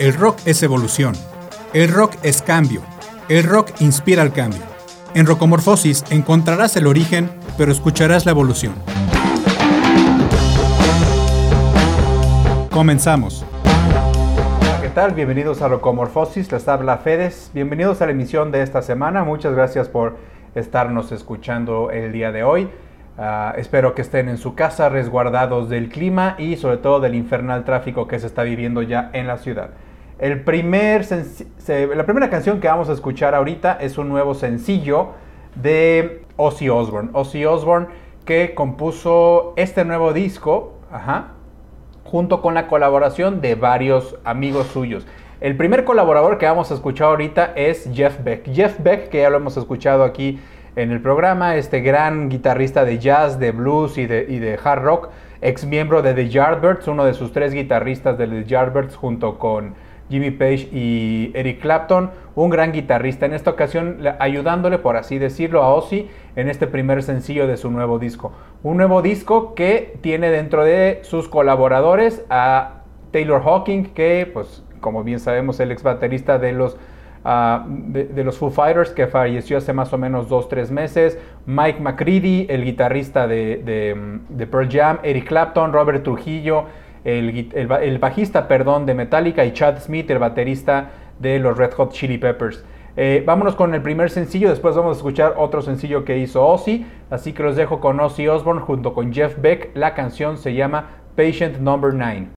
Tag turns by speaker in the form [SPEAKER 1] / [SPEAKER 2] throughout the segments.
[SPEAKER 1] El rock es evolución. El rock es cambio. El rock inspira el cambio. En Rocomorfosis encontrarás el origen, pero escucharás la evolución. Comenzamos.
[SPEAKER 2] ¿Qué tal? Bienvenidos a Rocomorfosis, les habla Fedes. Bienvenidos a la emisión de esta semana. Muchas gracias por estarnos escuchando el día de hoy. Ah, espero que estén en su casa resguardados del clima y sobre todo del infernal tráfico que se está viviendo ya en la ciudad. El primer la primera canción que vamos a escuchar ahorita es un nuevo sencillo de Ozzy Osbourne. Ozzy Osbourne que compuso este nuevo disco junto con la colaboración de varios amigos suyos. El primer colaborador que vamos a escuchar ahorita es Jeff Beck. Jeff Beck, que ya lo hemos escuchado aquí en el programa, este gran guitarrista de jazz, de blues y de, hard rock, ex miembro de The Yardbirds, uno de sus tres guitarristas de The Yardbirds junto con Jimmy Page y Eric Clapton, un gran guitarrista, en esta ocasión ayudándole, por así decirlo, a Ozzy en este primer sencillo de su nuevo disco. Un nuevo disco que tiene dentro de sus colaboradores a Taylor Hawking, que pues como bien sabemos el ex baterista de los Ah, de, los Foo Fighters, que falleció hace más o menos 2-3 meses, Mike McCready, el guitarrista de, Pearl Jam, Eric Clapton, Robert Trujillo, el, bajista perdón, de Metallica y Chad Smith, el baterista de los Red Hot Chili Peppers. Eh, vámonos con el primer sencillo, después vamos a escuchar otro sencillo que hizo Ozzy, así que los dejo con Ozzy Osbourne junto con Jeff Beck, la canción se llama Patient Number 9.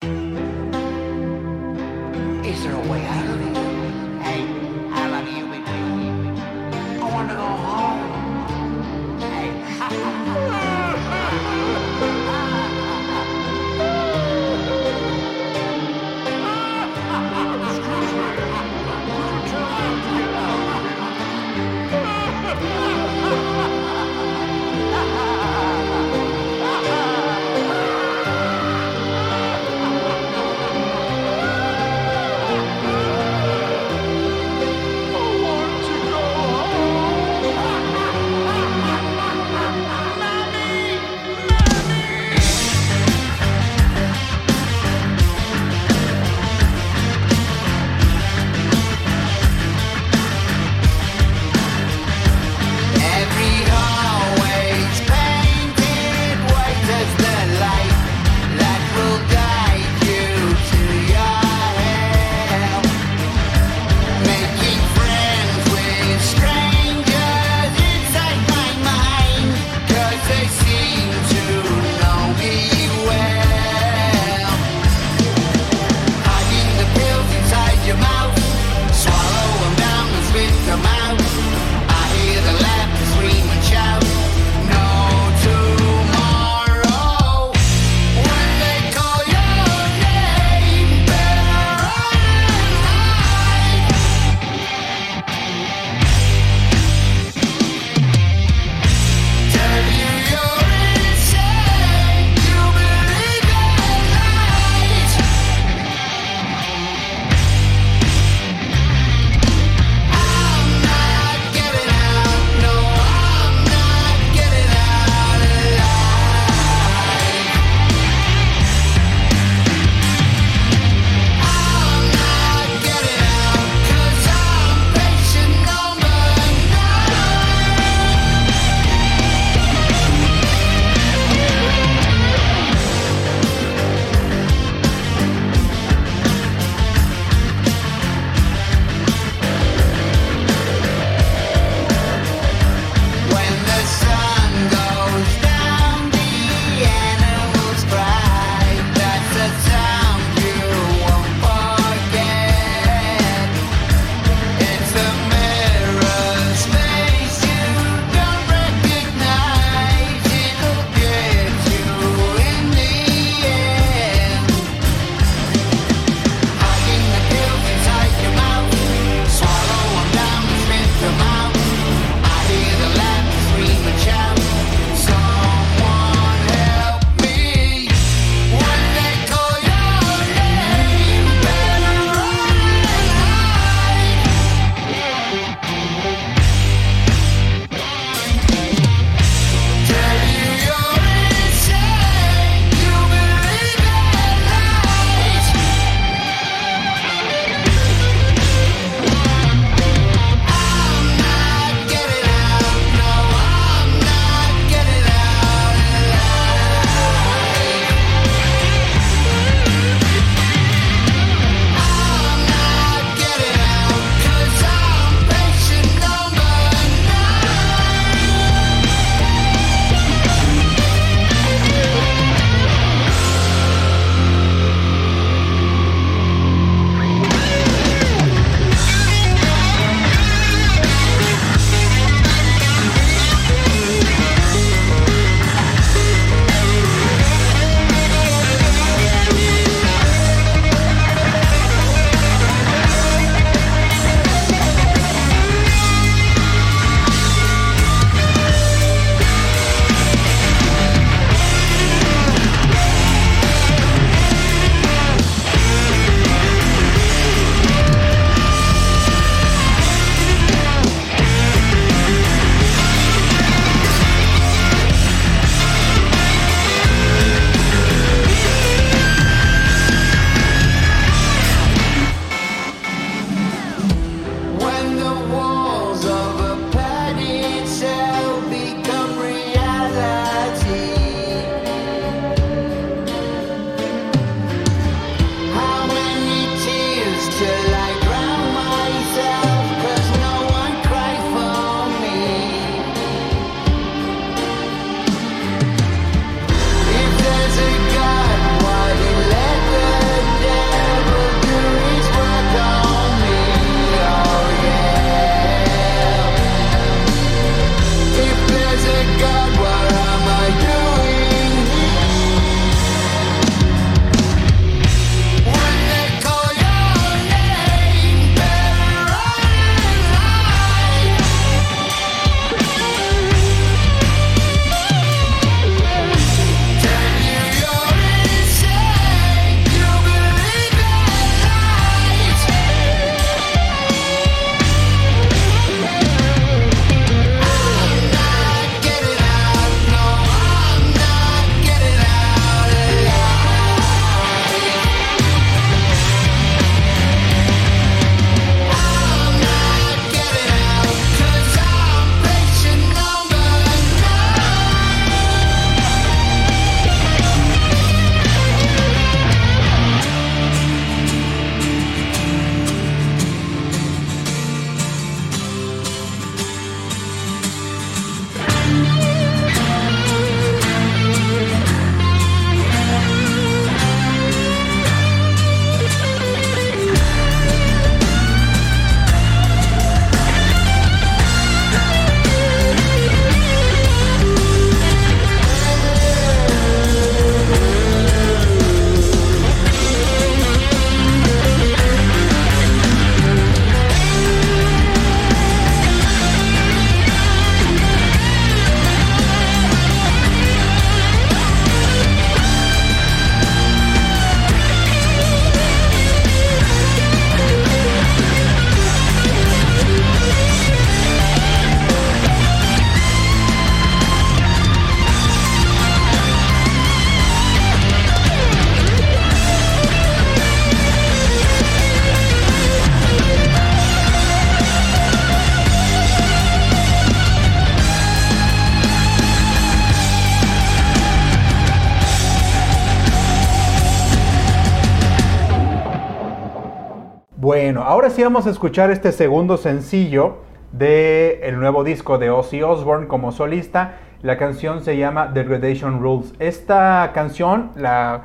[SPEAKER 2] Bueno, ahora sí vamos a escuchar este segundo sencillo del el nuevo disco de Ozzy Osbourne como solista. La canción se llama Degradation Rules. Esta canción la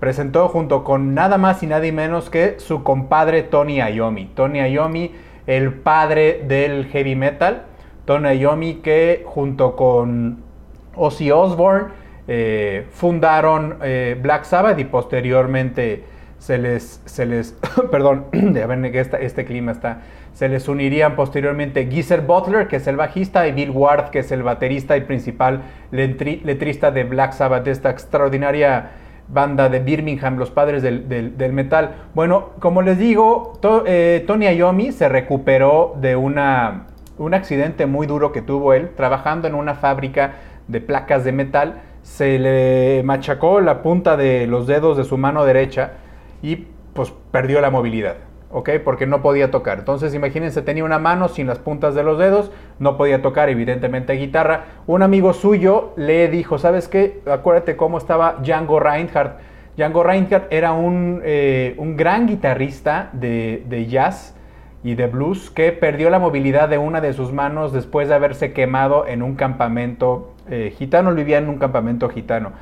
[SPEAKER 2] presentó junto con nada más y nadie menos que su compadre Tony Iommi. Tony Iommi, el padre del heavy metal. Tony Iommi que junto con Ozzy Osbourne eh, fundaron eh, Black Sabbath y posteriormente se les, se les perdón, de ver que este clima está, se les unirían posteriormente Geezer Butler, que es el bajista, y Bill Ward, que es el baterista y principal letrista de Black Sabbath, de esta extraordinaria banda de Birmingham, los padres del, metal. Bueno, como les digo, eh, Tony Iommi se recuperó de una, un accidente muy duro que tuvo él trabajando en una fábrica de placas de metal. Se le machacó la punta de los dedos de su mano derecha y pues perdió la movilidad. ¿ok? Porque no podía tocar. Entonces, imagínense, tenía una mano sin las puntas de los dedos, no podía tocar, evidentemente, guitarra. Un amigo suyo le dijo, ¿sabes qué? Acuérdate cómo estaba Django Reinhardt. Django Reinhardt era un, eh, un gran guitarrista de, jazz y de blues que perdió la movilidad de una de sus manos después de haberse quemado en un campamento eh, gitano. Vivía en un campamento gitano.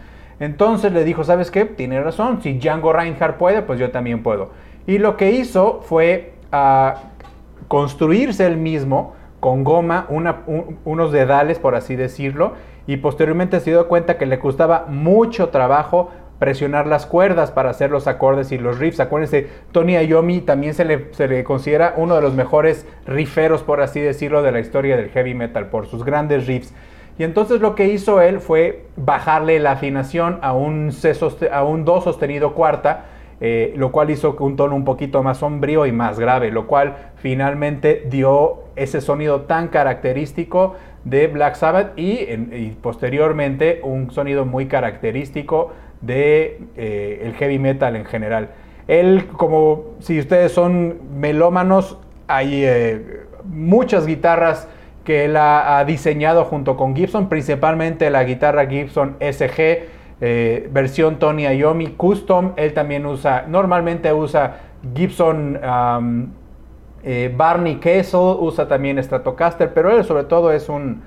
[SPEAKER 2] Entonces le dijo, ¿sabes qué? Tiene razón, si Django Reinhardt puede, pues yo también puedo. Y lo que hizo fue ah, construirse él mismo con goma, unos dedales, por así decirlo, y posteriormente se dio cuenta que le costaba mucho trabajo presionar las cuerdas para hacer los acordes y los riffs. Acuérdense, Tony Iommi también se le, se le, considera uno de los mejores rifferos, por así decirlo, de la historia del heavy metal, por sus grandes riffs. Y entonces lo que hizo él fue bajarle la afinación a un, a un do sostenido cuarta, eh, lo cual hizo un tono un poquito más sombrío y más grave, lo cual finalmente dio ese sonido tan característico de Black Sabbath y, posteriormente un sonido muy característico de eh, el heavy metal en general. Él, como si ustedes son melómanos, hay eh, muchas guitarras que él ha, diseñado junto con Gibson, principalmente la guitarra Gibson SG, eh, versión Tony Iommi Custom. Él también usa, normalmente usa Gibson eh, Barney Kessel, usa también Stratocaster, pero él sobre todo es un,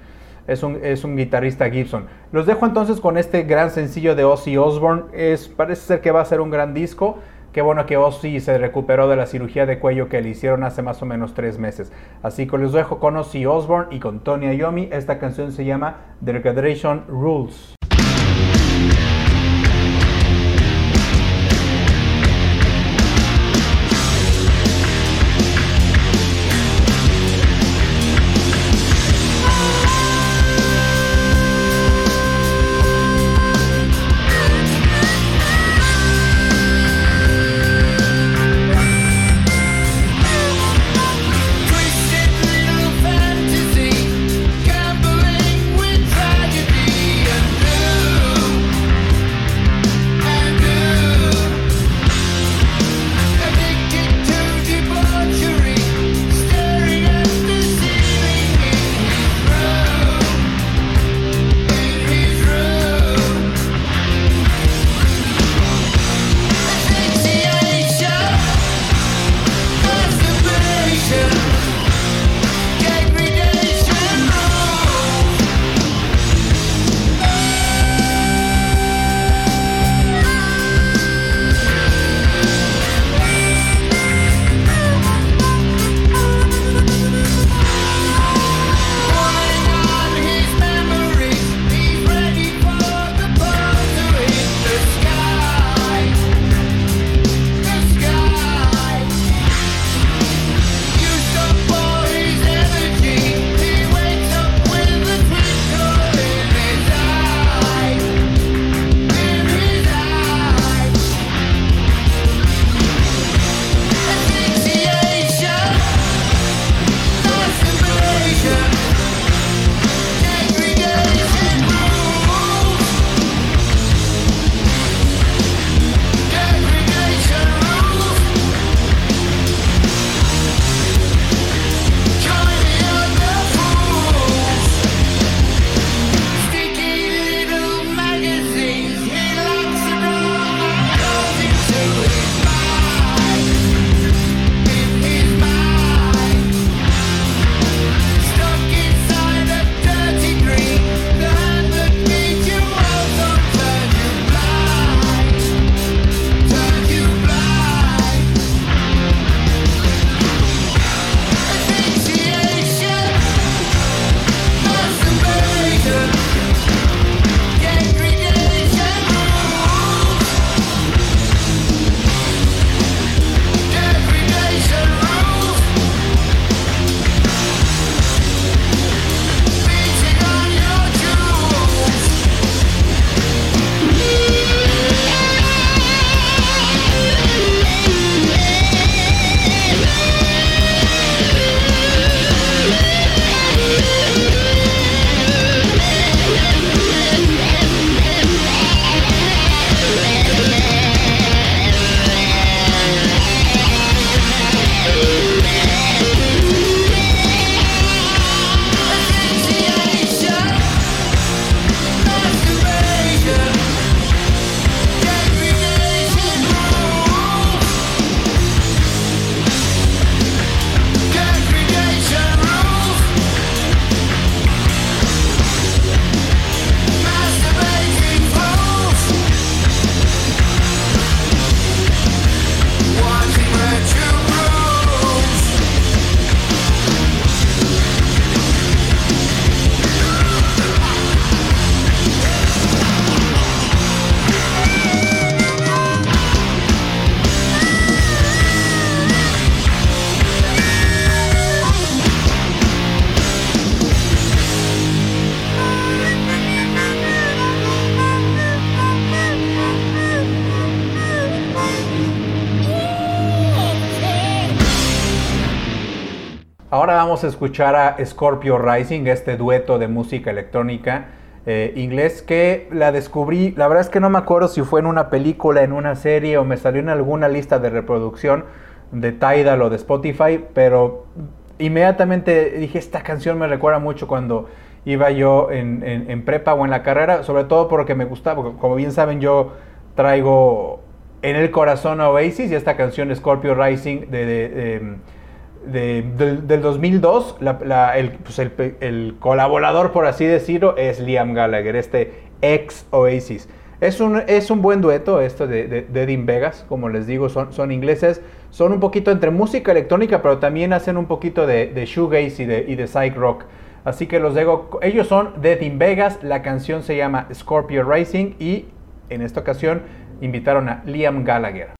[SPEAKER 2] es un, es un, guitarrista Gibson. Los dejo entonces con este gran sencillo de Ozzy Osbourne. Es, parece ser que va a ser un gran disco. Qué bueno que Ozzy se recuperó de la cirugía de cuello que le hicieron hace más o menos tres meses. Así que les dejo con Ozzy Osbourne y con Tony Iommi. Esta canción se llama The Recadration Rules.
[SPEAKER 3] Vamos escuchar a Scorpio Rising, este dueto de música electrónica eh, inglés que la descubrí, la verdad es que no me acuerdo si fue en una película, en una serie o me salió en alguna lista de reproducción de Tidal o de Spotify, pero inmediatamente dije, esta canción me recuerda mucho cuando iba yo en, prepa o en la carrera, sobre todo porque me gustaba, como bien saben yo traigo en el corazón a Oasis y esta canción Scorpio Rising de, del, 2002, pues el, colaborador, por así decirlo, es Liam Gallagher, este ex Oasis. Es un, es un buen dueto esto de, de, Dean Vegas, como les digo, son, son ingleses, son un poquito entre música electrónica, pero también hacen un poquito de, de shoegaze y de, de psych rock. Así que los digo, ellos son Dean Vegas, la canción se llama Scorpio Rising y en esta ocasión invitaron a Liam Gallagher.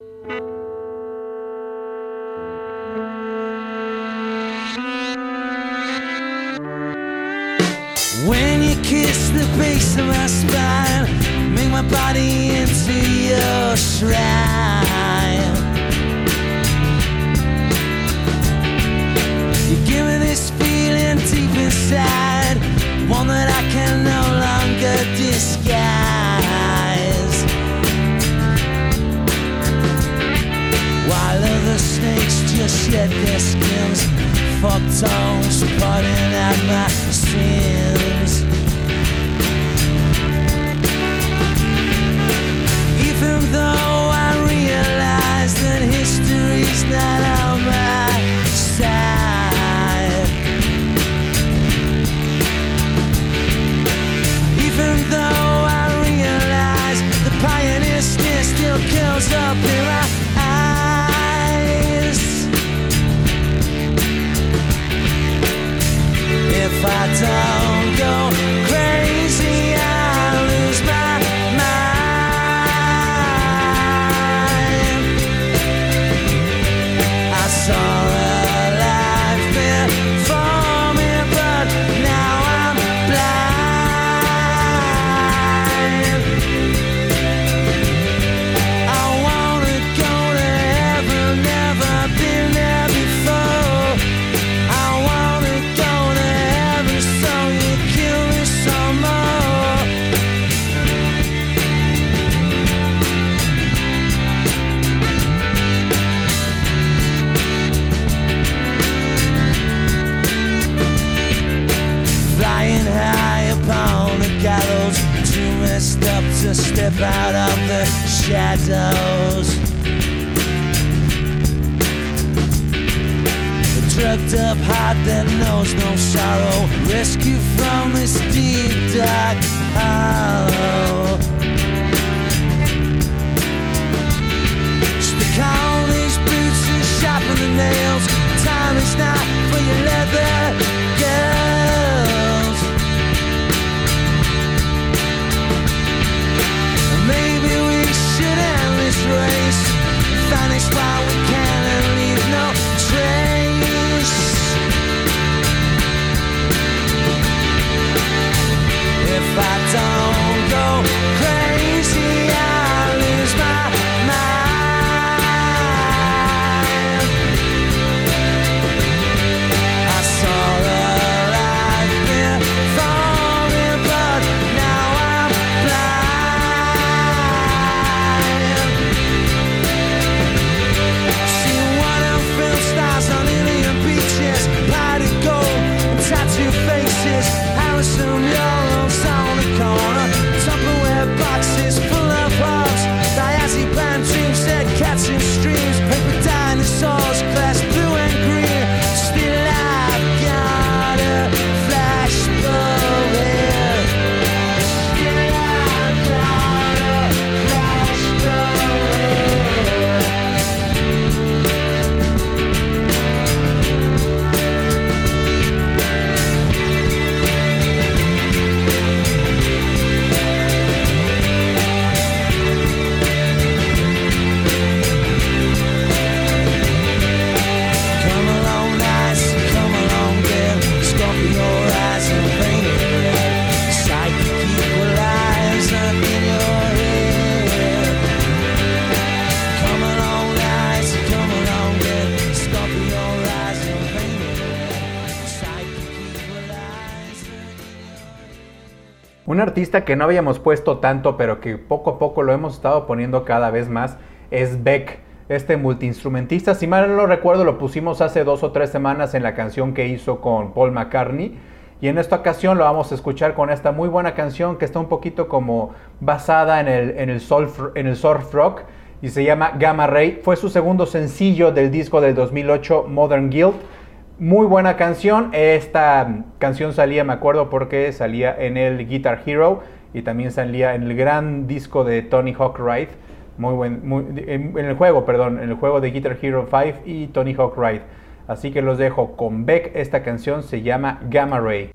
[SPEAKER 3] When you kiss the base of my spine, make my body into your shrine. You give me this feeling deep inside, one that I can no longer disguise. While other snakes just shed their skins, fuck tongues, putting out my sins. Even though I realize that history's not if I don't go shadows. Drugged up heart that knows no sorrow. Rescue from this deep dark hollow. Stick on these boots and sharpen the nails. Time is not for your leather while we can and leave no trace. If I don't go
[SPEAKER 2] Un que no habíamos puesto tanto, pero que poco a poco lo hemos estado poniendo cada vez más, es Beck, este multiinstrumentista. Si mal no recuerdo, lo pusimos hace dos o tres semanas en la canción que hizo con Paul McCartney. Y en esta ocasión lo vamos a escuchar con esta muy buena canción que está un poquito como basada en el, en el, surf, en el surf rock y se llama Gamma Ray. Fue su segundo sencillo del disco del 2008 Modern Guild. Muy buena canción. Esta canción salía, me acuerdo, porque salía en el Guitar Hero y también salía en el gran disco de Tony Hawk Ride. Muy buen, en, el juego, perdón, en el juego de Guitar Hero 5 y Tony Hawk Ride. Así que los dejo con Beck. Esta canción se llama Gamma Ray.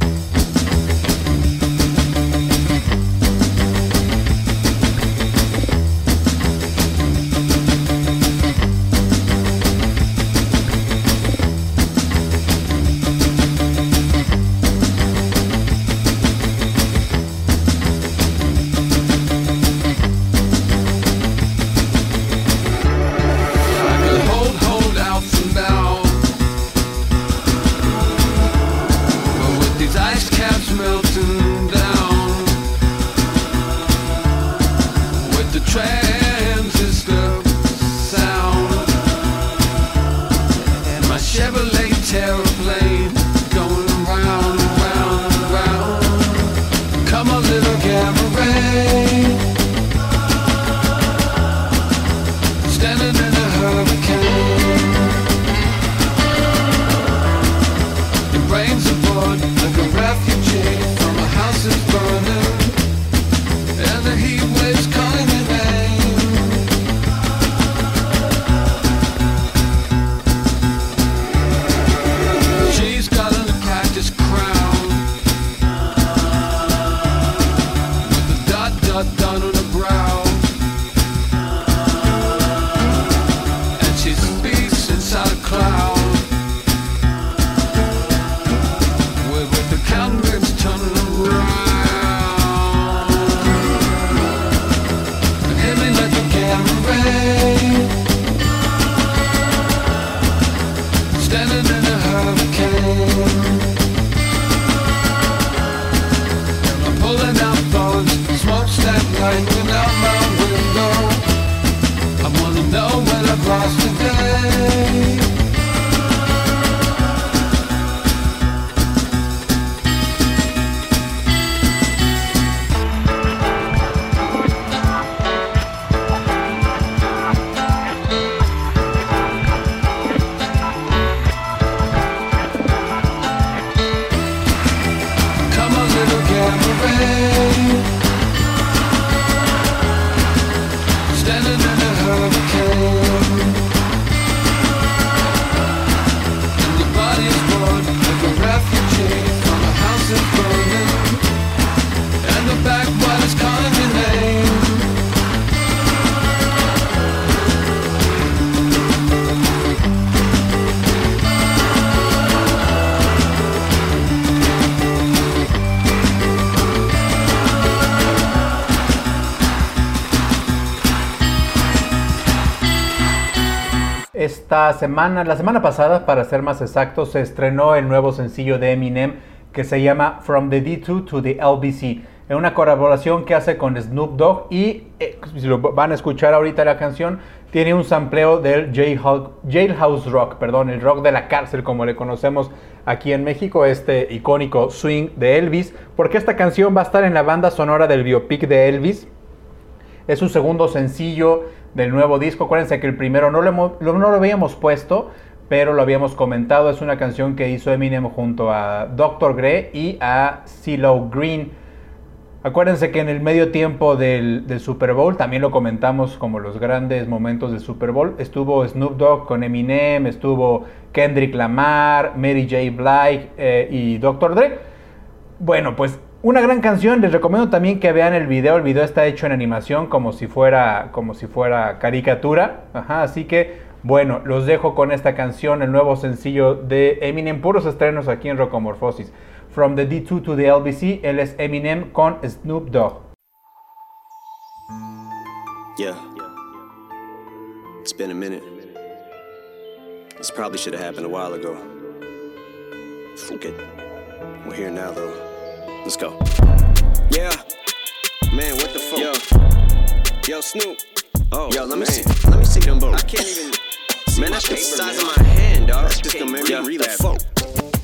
[SPEAKER 2] La semana pasada, para ser más exactos, se estrenó el nuevo sencillo de Eminem que se llama From the D2 to the LBC. Es una colaboración que hace con Snoop Dogg y, eh, si lo van a escuchar ahorita la canción, tiene un sampleo del Jailhouse Rock, perdón, el rock de la cárcel como le conocemos aquí en México, este icónico swing de Elvis, porque esta canción va a estar en la banda sonora del biopic de Elvis. Es su segundo sencillo del nuevo disco. Acuérdense que el primero no lo, no lo habíamos puesto, pero lo habíamos comentado. Es una canción que hizo Eminem junto a Dr. Gray y a CeeLo Green. Acuérdense que en el medio tiempo del, Super Bowl, también lo comentamos como los grandes momentos del Super Bowl, estuvo Snoop Dogg con Eminem, estuvo Kendrick Lamar, Mary J. Blige eh, y Dr. Dre. Bueno, pues una gran canción, les recomiendo también que vean el video, el video está hecho en animación como si fuera, como si fuera caricatura, así que bueno, los dejo con esta canción, el nuevo sencillo de Eminem, puros estrenos aquí en Rocomorfosis. From the D2 to the LBC, él es Eminem con Snoop Dogg. Yeah. It's been a minute. This probably should have happened a while ago. We're here now though. Let's go.
[SPEAKER 4] Yeah. Man, what the fuck? Yo. Yo, Snoop. Oh, Yo, let me see. Let me see them both. I can't even. man, that's the size man. of my hand, dog. That's just gonna make me. Fuck.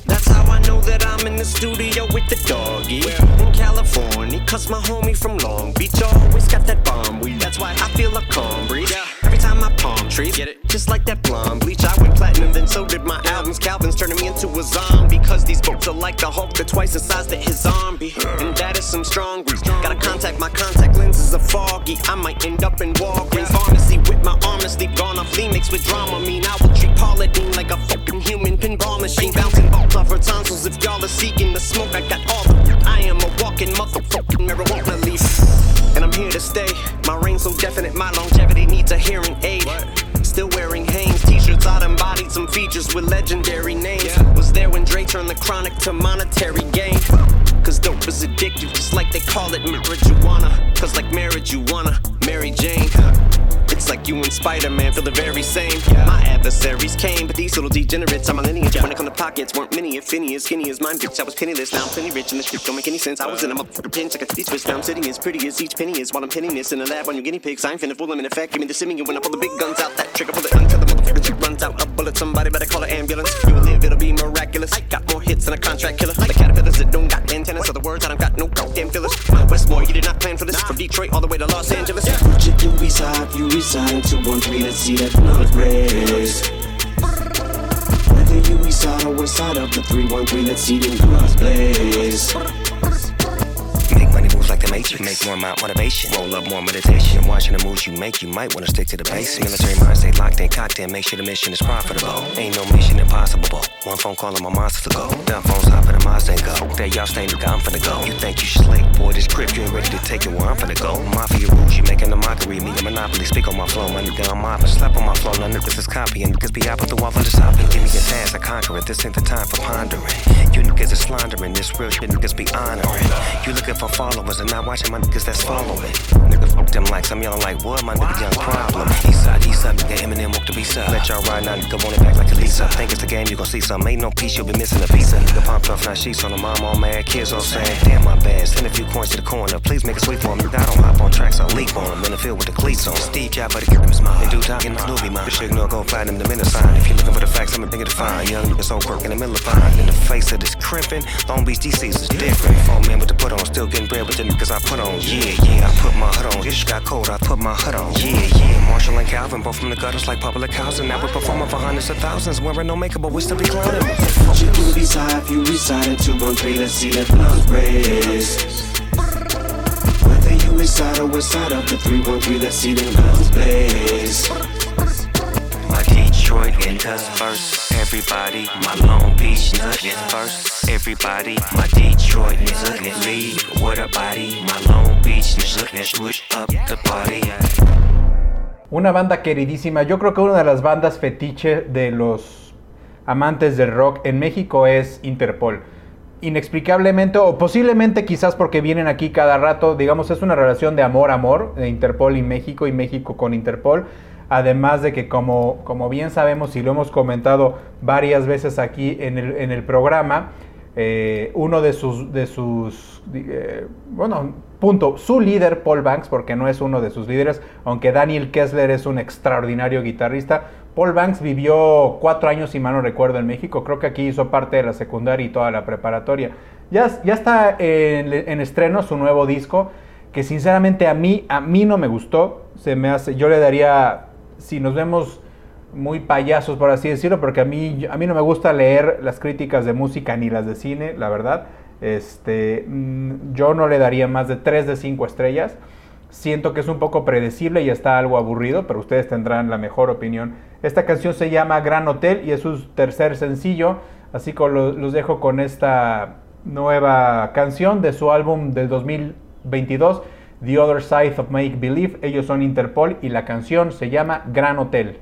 [SPEAKER 4] That's how I know that I'm in the studio with the doggy in California. Cause my homie from Long Beach always got that bomb weed. That's why I feel a calm breeze. Every time I palm trees, get it? Just like that blonde bleach. I went platinum, then so did my albums. Calvin's turning me into a zombie. Cause these folks are like the Hulk, they're twice the size that his zombie. And that is some strong grease. Gotta contact my contact lenses are foggy. I might end up in Walgreens pharmacy with my arm asleep. Gone off mixed with drama. Mean I will treat Paula Deen like a fucking human pinball machine. Bouncing balls off her tonsils. If y'all are seeking the smoke, I got all the. I am a walking motherfucking marijuana leaf. And I'm here to stay. My reign so definite, my longevity needs a hearing aid. Still wearing Hanes t-shirts, I embodied some features with legendary names. Was there when Dre turned the chronic to monetary gain. Cause dope is addictive, just like they call it marijuana. Cause like marriage, you wanna Mary Jane. Like you and Spider-Man feel the very same. Yeah. My adversaries came, but these little degenerates, I'm a lineage. When it come to pockets, weren't many, if any, as skinny as mine, bitch. I was penniless, now I'm plenty rich, and this shit don't make any sense. I was in a motherfucker pinch, like a teach twist. Now I'm sitting as pretty as each penny is while I'm pinning in a lab on your guinea pigs. I ain't finna fool them in effect. Give me the simming, when I pull the big guns out. That trigger, pull it until the motherfucker runs out. A bullet, somebody better call an ambulance. You will live, it'll be miraculous. I got more hits than a contract killer. The caterpillars that don't got antennas. So the words I don't got no goddamn fillers. My Westmore, you did not plan for this. From Detroit all the way to Los Angeles. Yeah. You reside, you reside into one me to see that blood race. Whether you reside or west side of the 313, let's see them guns blaze.
[SPEAKER 5] The matrix. Make more amount motivation. Roll up more meditation. Watching the moves you make, you might wanna stick to the basics. Military mind stay locked in, cocked in. Make sure the mission is profitable. Ain't no mission impossible. One phone call and my monsters to go. Dumb phones hop in the Mazda and go. There y'all stay, nigga, I'm finna go. You think you slick, boy? This grip, you ain't ready to take it where I'm finna go. Mafia rules, you making a mockery. Me a monopoly. Speak on my flow, my nigga, I'm mopping. Slap on my flow, none niggas is copying. Niggas be out with the wall for the shopping. Give me a task, I conquer it. This ain't the time for pondering. You niggas is slandering. This real shit niggas be honoring. You looking for followers and not watching my niggas that's following. Nigga, fuck them likes. I'm yelling like, what? My nigga, young problem. East side, east side, nigga, Eminem walk the beast up. Let y'all ride now, nigga, want it back like a Lisa. Think it's the game, you gon' see some. Ain't no piece, you'll be missing a of Nigga, pumped off, now sheets on the mom, all mad. Kids all saying, damn, my bad. Send a few coins to the corner. Please make a sweep for. Nigga, I don't hop on tracks, I leap on him. In the field with the cleats on. Steve Jobs, but the give him smile. In due time, getting Snoopy mine. Bitch, ignore, go find him the minute sign. If you looking for the facts, I'm a nigga to find. Young nigga, so quirk in the middle of fine. In the face of this crimping, Long Beach DC's is different. Phone man with the put on, still getting bread with the niggas I put on. Yeah, yeah, I put my hood on. It just got cold, I put my hood on. Yeah, yeah. Marshall and Calvin, both from the gutters like public housing. Now we're performing for hundreds of thousands, wearing no makeup, but we still be clowning.
[SPEAKER 4] You do if you reside in 213, let's see that blood race. Whether you reside or west side of the 313, let's see them guns blaze.
[SPEAKER 5] Detroit first. Everybody, my Long Beach first. Everybody, my Detroit lead with a body. My Long Beach push up the party.
[SPEAKER 2] Una banda queridísima, yo creo que una de las bandas fetiche de los amantes del rock en México es Interpol. Inexplicablemente, o posiblemente quizás porque vienen aquí cada rato, digamos, es una relación de amor-amor de Interpol y México y México con Interpol. Además de que como, como bien sabemos y lo hemos comentado varias veces aquí en el, en el programa, eh, uno de sus, de sus eh, bueno, punto, su líder Paul Banks, porque no es uno de sus líderes, aunque Daniel Kessler es un extraordinario guitarrista, Paul Banks vivió cuatro años, si mal no recuerdo, en México, creo que aquí hizo parte de la secundaria y toda la preparatoria. Ya, ya está en, en estreno su nuevo disco, que sinceramente a mí, a mí no me gustó, se me hace, yo le daría, si nos vemos muy payasos, por así decirlo, porque a mí, a mí no me gusta leer las críticas de música ni las de cine, la verdad. Este, mm, yo no le daría más de 3 de 5 estrellas. Siento que es un poco predecible y está algo aburrido, pero ustedes tendrán la mejor opinión. Esta canción se llama Gran Hotel y es su tercer sencillo, así que los dejo con esta nueva canción de su álbum del 2022, The Other Side of Make Believe. Ellos son Interpol y la canción se llama Gran Hotel.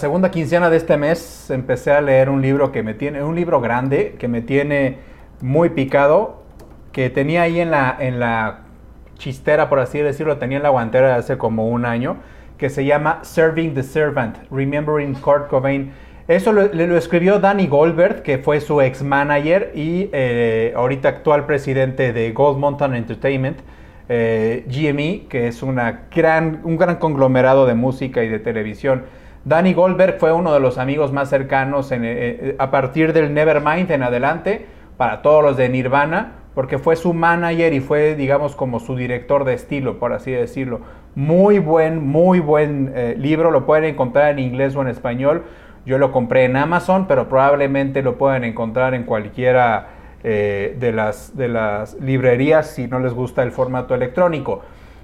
[SPEAKER 2] Segunda quincena de este mes empecé a leer un libro que me tiene, un libro grande que me tiene muy picado, que tenía ahí en la, en la chistera, por así decirlo, tenía en la guantera de hace como un año, que se llama Serving the Servant, Remembering Kurt Cobain. Eso lo, lo escribió Danny Goldberg, que fue su ex manager y eh, ahorita actual presidente de Gold Mountain Entertainment, eh, GME, que es una gran, un gran conglomerado de música y de televisión. Danny Goldberg fue uno de los amigos más cercanos en, eh, a partir del Nevermind en adelante para todos los de Nirvana, porque fue su manager y fue, digamos, como su director de estilo, por así decirlo. Muy buen, muy buen eh, libro, lo pueden encontrar en inglés o en español. Yo lo compré en Amazon, pero probablemente lo pueden encontrar en cualquiera eh, de, las, de las librerías si no les gusta el formato electrónico.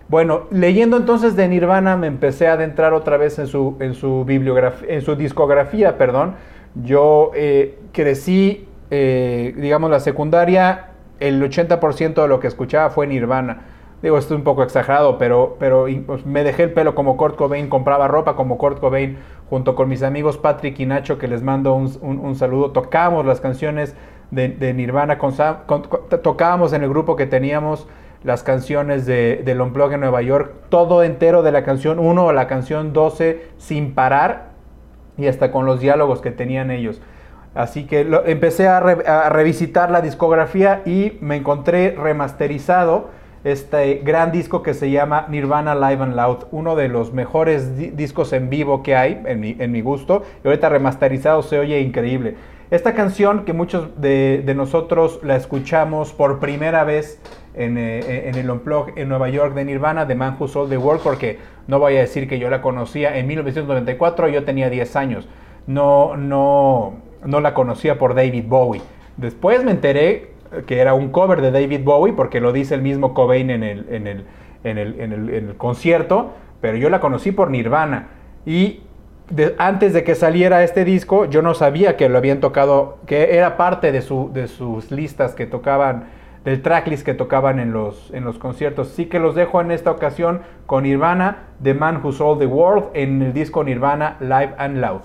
[SPEAKER 2] Bueno, leyendo entonces de Nirvana me empecé a adentrar otra vez en su, en su, bibliografía, en su discografía. Perdón. Yo eh, crecí, eh, digamos, la secundaria, el 80% de lo que escuchaba fue Nirvana. Digo, esto es un poco exagerado, pero, pero pues, me dejé el pelo como Kurt Cobain, compraba ropa como Kurt Cobain, junto con mis amigos Patrick y Nacho, que les mando un, un, saludo. Tocábamos las canciones de, de Nirvana, con, con, tocábamos en el grupo que teníamos las canciones de, del Unplug en Nueva York, todo entero de la canción 1 o la canción 12 sin parar y hasta con los diálogos que tenían ellos. Así que empecé a, re, a, revisitar la discografía y me encontré remasterizado este gran disco que se llama Nirvana Live and Loud, uno de los mejores di discos en vivo que hay, en mi, en mi gusto, y ahorita remasterizado se oye increíble. Esta canción que muchos de nosotros la escuchamos por primera vez en, eh, en, el Unplug en Nueva York de Nirvana, The Man Who Sold the World, porque no voy a decir que yo la conocía en 1994, yo tenía 10 años. No, no, no la conocía por David Bowie. Después me enteré que era un cover de David Bowie, porque lo dice el mismo Cobain en el, en el, en el, en el, en el concierto, pero yo la conocí por Nirvana. Y antes de que saliera este disco, yo no sabía que lo habían tocado, que era parte de, su, de sus listas que tocaban, del tracklist que tocaban en los, en los conciertos. Sí que los dejo en esta ocasión con Nirvana, The Man Who Sold the World, en el disco Nirvana Live and Loud.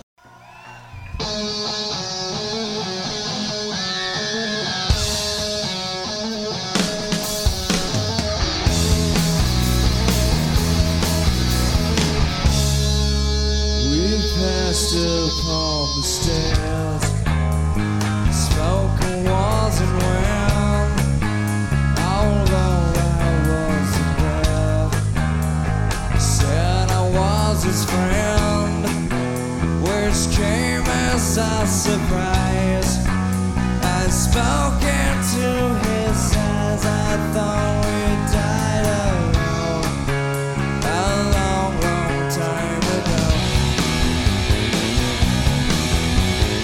[SPEAKER 3] stairs a surprise I spoke into his eyes I thought we died A long, long time ago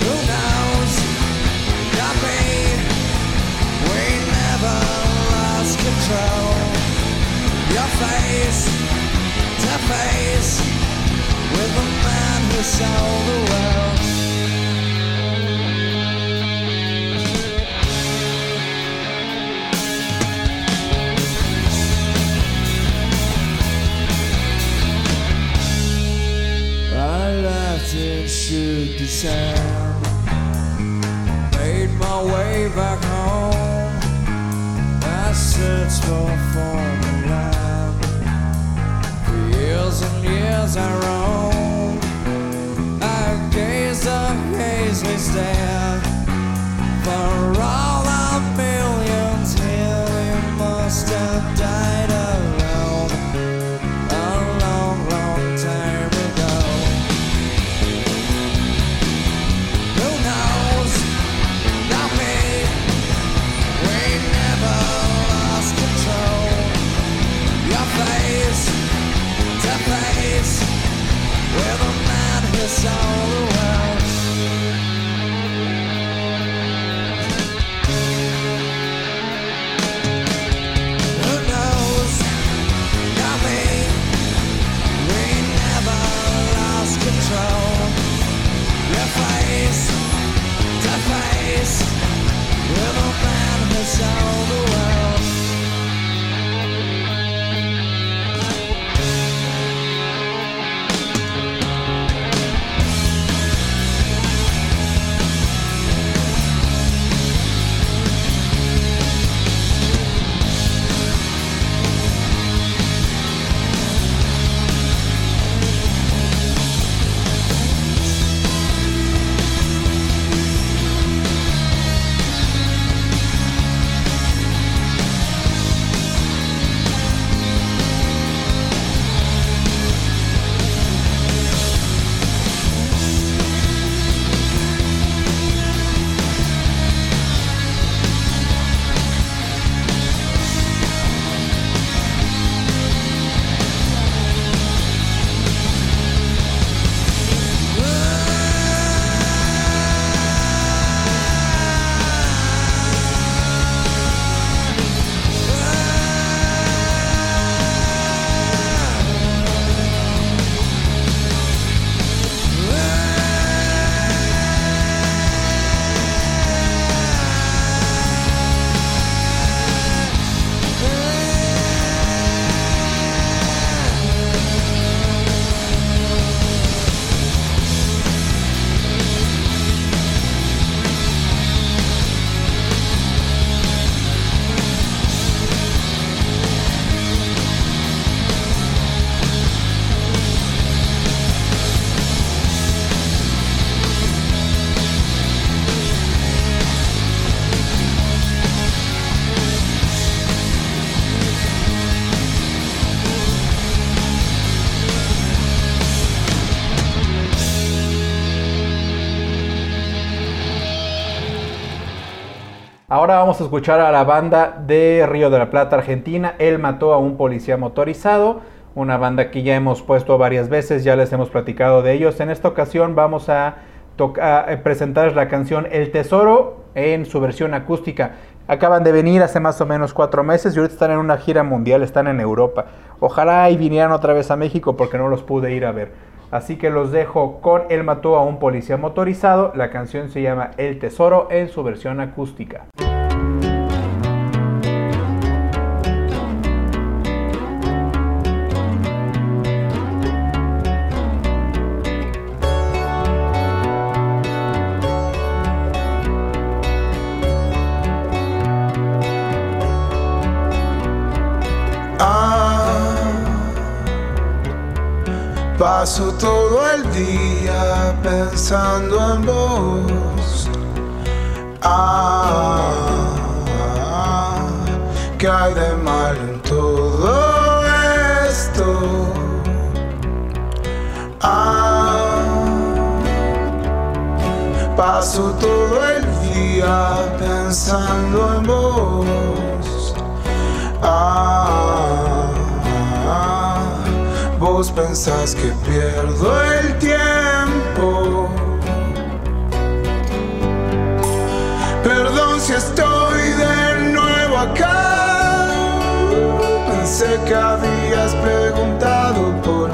[SPEAKER 3] Who knows? We never lost control. Your face to face with the man who sold the world. Shook his. Made my way back home. I searched for foreign land. For years and years I roamed. I gazed a hazely stare.
[SPEAKER 2] Ahora vamos a escuchar a la banda de Río de la Plata, Argentina. Él mató a un policía motorizado, una banda que ya hemos puesto varias veces, ya les hemos platicado de ellos. En esta ocasión vamos a, a presentar la canción El Tesoro en su versión acústica. Acaban de venir hace más o menos cuatro meses y ahorita están en una gira mundial, están en Europa. Ojalá y vinieran otra vez a México porque no los pude ir a ver. Así que los dejo con Él mató a un policía motorizado. La canción se llama El Tesoro en su versión acústica.
[SPEAKER 6] Paso todo el día pensando en vos. Ah, ¿qué hay de mal en todo esto? Ah, paso todo el día pensando en vos. Ah, vos pensás que pierdo el tiempo. Perdón si estoy de nuevo acá. Pensé que habías preguntado por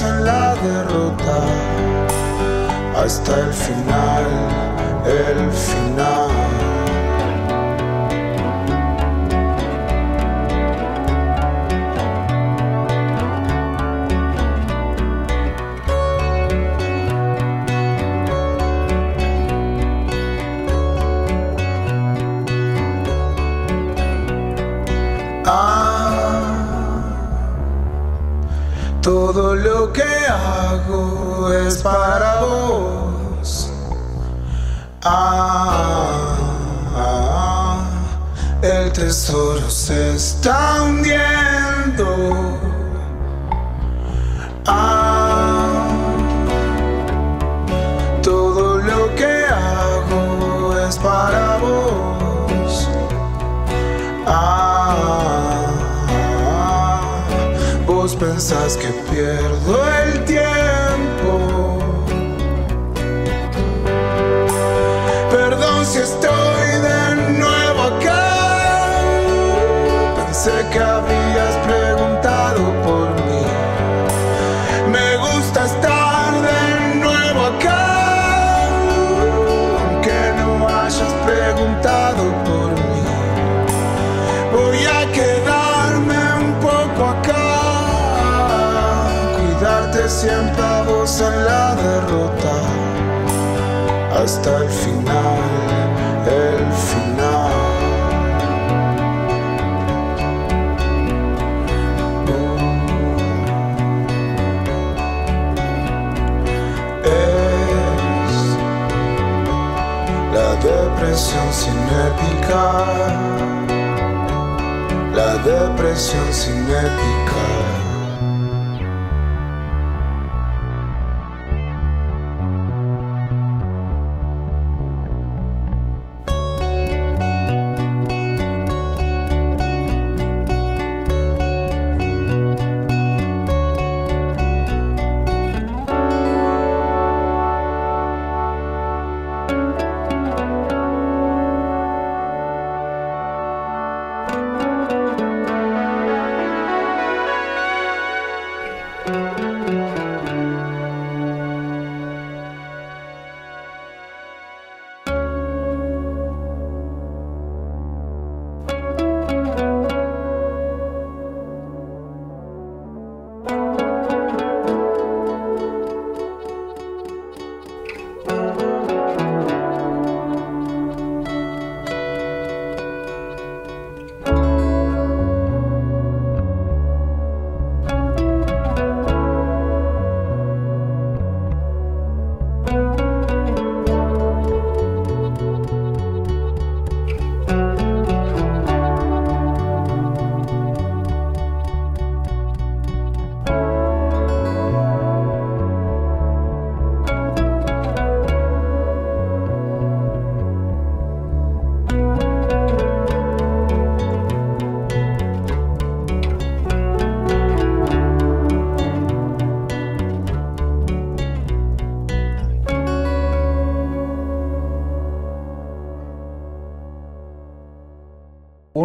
[SPEAKER 6] en la derrota. Hasta el final, el final. Que hago es para vos. Ah, ah, el tesoro se está hundiendo. Ah, pensás que pierdo el tiempo. Hasta el final, el final. Es la depresión cinética. La depresión cinética.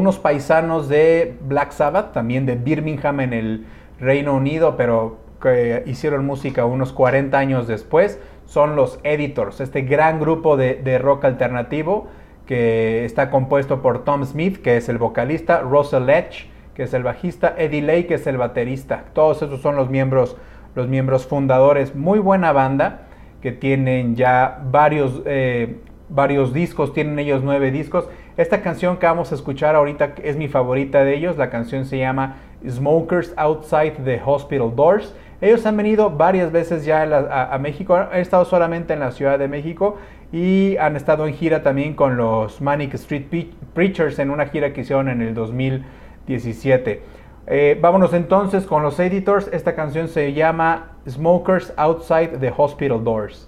[SPEAKER 2] Unos paisanos de Black Sabbath, también de Birmingham en el Reino Unido, pero que hicieron música unos 40 años después, son los Editors, este gran grupo de, rock alternativo que está compuesto por Tom Smith, que es el vocalista, Russell Letch, que es el bajista, Eddie Lay, que es el baterista. Todos esos son los miembros, los miembros fundadores. Muy buena banda, que tienen ya varios, eh, varios discos, tienen ellos nueve discos. Esta canción que vamos a escuchar ahorita es mi favorita de ellos. La canción se llama Smokers Outside the Hospital Doors. Ellos han venido varias veces ya a, México, han estado solamente en la Ciudad de México y han estado en gira también con los Manic Street Preachers en una gira que hicieron en el 2017. Eh, vámonos entonces con los editors. Esta canción se llama Smokers Outside the Hospital Doors.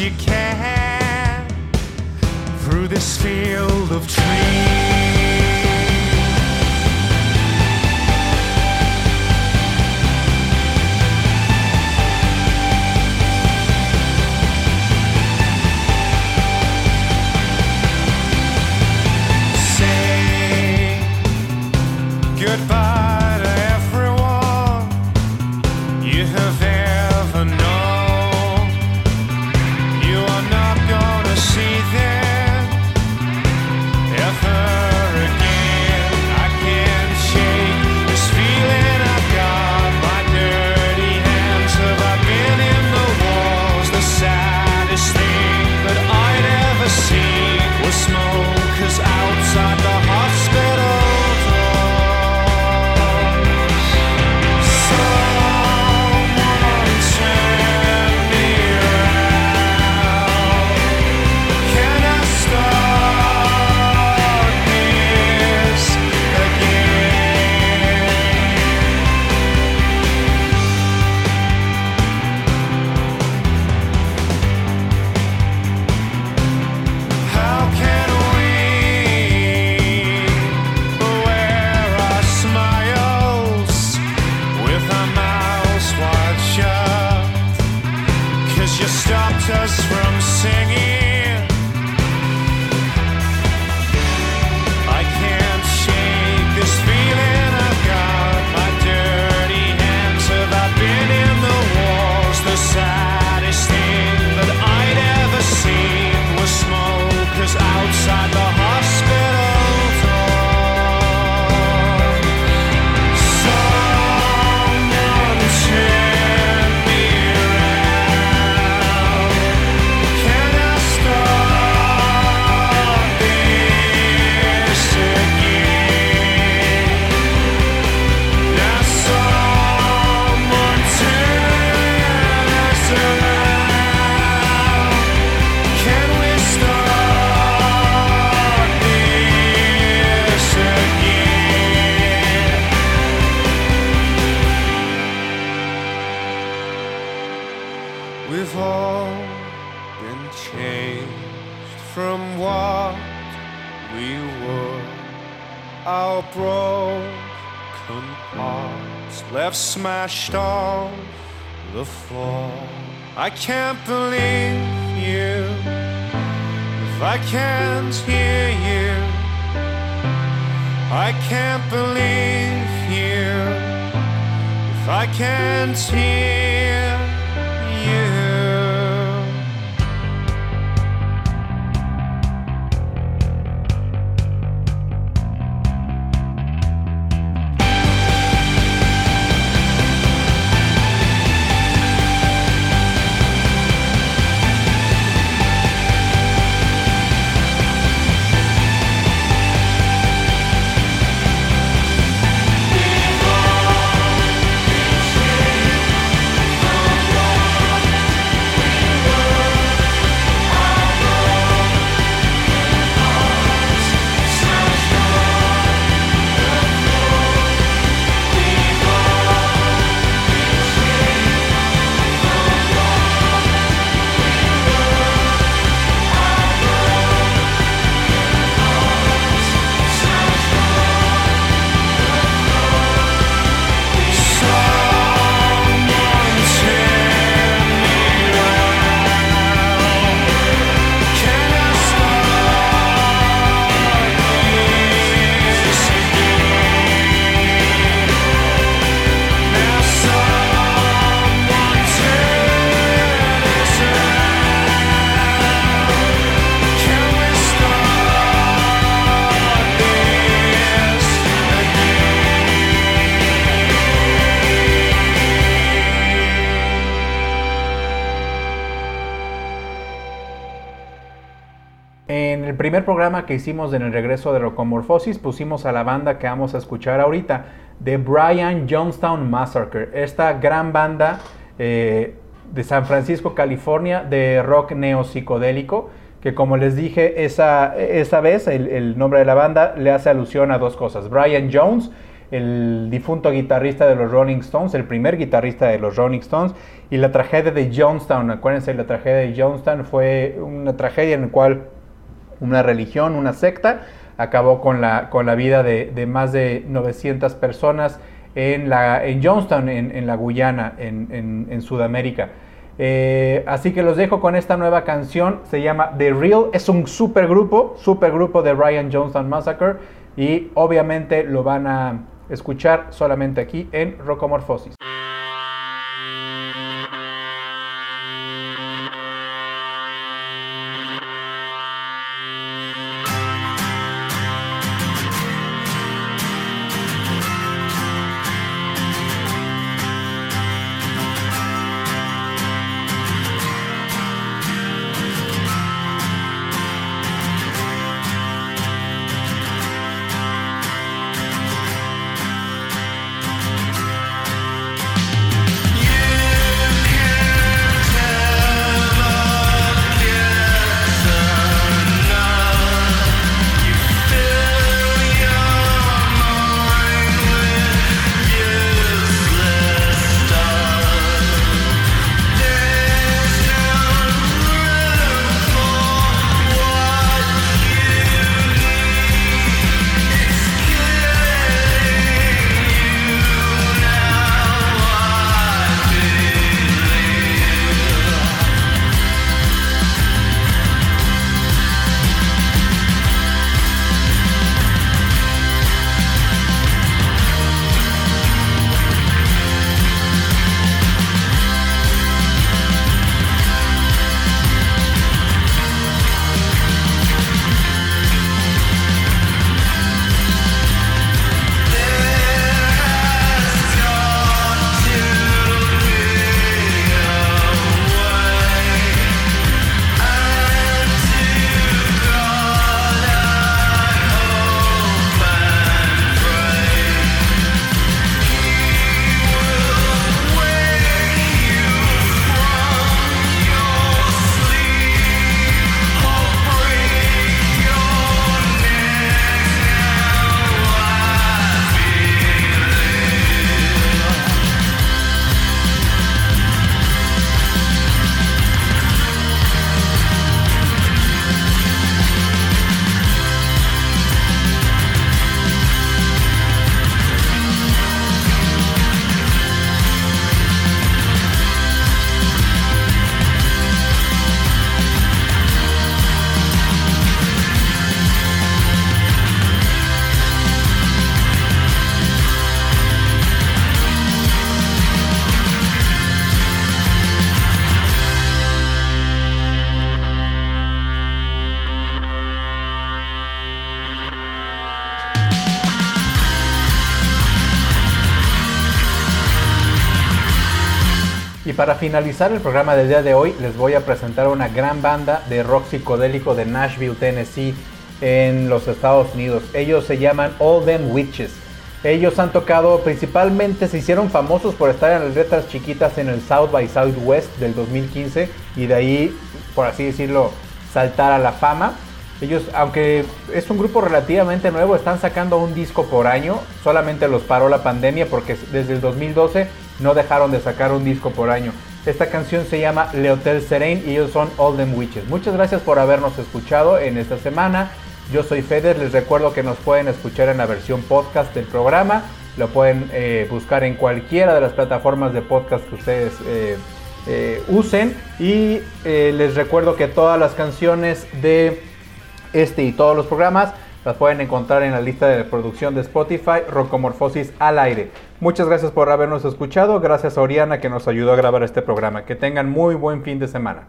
[SPEAKER 7] You can through this field of trees. Goodbye
[SPEAKER 2] programa que hicimos en el regreso de Rocomorfosis pusimos a la banda que vamos a escuchar ahorita, The Brian Jonestown Massacre. Esta gran banda eh, de San Francisco, California, de rock neopsicodélico, que como les dije esa, esa vez, el, el nombre de la banda le hace alusión a dos cosas. Brian Jones, el difunto guitarrista de los Rolling Stones, el primer guitarrista de los Rolling Stones, y la tragedia de Jonestown. Acuérdense, la tragedia de Jonestown fue una tragedia en la cual una religión, una secta, acabó con la, con la vida de, más de 900 personas en, la, en Jonestown, en, la Guyana, en, Sudamérica. Eh, así que los dejo con esta nueva canción, se llama The Real, es un super grupo, super grupo de Brian Jonestown Massacre y obviamente lo van a escuchar solamente aquí en Rocomorfosis. Para finalizar el programa del día de hoy, les voy a presentar una gran banda de rock psicodélico de Nashville, Tennessee, en los Estados Unidos. Ellos se llaman All Them Witches. Ellos han tocado, principalmente se hicieron famosos por estar en las letras chiquitas en el South by Southwest del 2015 y de ahí, por así decirlo, saltar a la fama. Ellos, aunque es un grupo relativamente nuevo, están sacando un disco por año. Solamente los paró la pandemia porque desde el 2012 no dejaron de sacar un disco por año. Esta canción se llama Le Hotel Serene y ellos son All Them Witches. Muchas gracias por habernos escuchado en esta semana. Yo soy Feder, les recuerdo que nos pueden escuchar en la versión podcast del programa. Lo pueden eh, buscar en cualquiera de las plataformas de podcast que ustedes eh, eh, usen. Y les recuerdo que todas las canciones de este y todos los programas las pueden encontrar en la lista de producción de Spotify, Rocomorfosis al aire. Muchas gracias por habernos escuchado. Gracias a Oriana que nos ayudó a grabar este programa. Que tengan muy buen fin de semana.